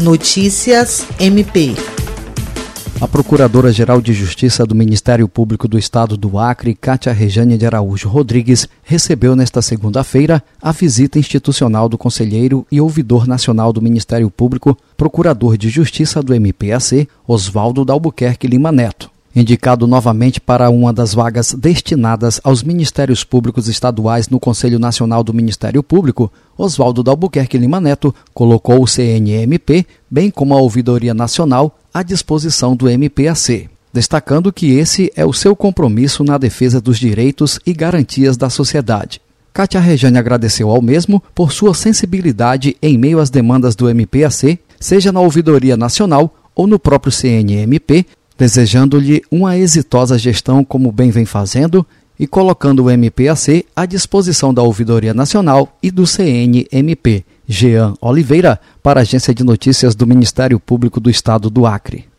Notícias MP. A Procuradora-Geral de Justiça do Ministério Público do Estado do Acre, Cátia Rejane de Araújo Rodrigues, recebeu nesta segunda-feira a visita institucional do Conselheiro e Ouvidor Nacional do Ministério Público, Procurador de Justiça do MPAC, Oswaldo Dalbuquerque Lima Neto. Indicado novamente para uma das vagas destinadas aos Ministérios Públicos Estaduais no Conselho Nacional do Ministério Público, Oswaldo Dalbuquerque Lima Neto colocou o CNMP, bem como a Ouvidoria Nacional, à disposição do MPAC, destacando que esse é o seu compromisso na defesa dos direitos e garantias da sociedade. Cátia Rejane agradeceu ao mesmo por sua sensibilidade em meio às demandas do MPAC, seja na Ouvidoria Nacional ou no próprio CNMP, desejando-lhe uma exitosa gestão como bem vem fazendo e colocando o MPAC à disposição da Ouvidoria Nacional e do CNMP. Jean Oliveira, para a Agência de Notícias do Ministério Público do Estado do Acre.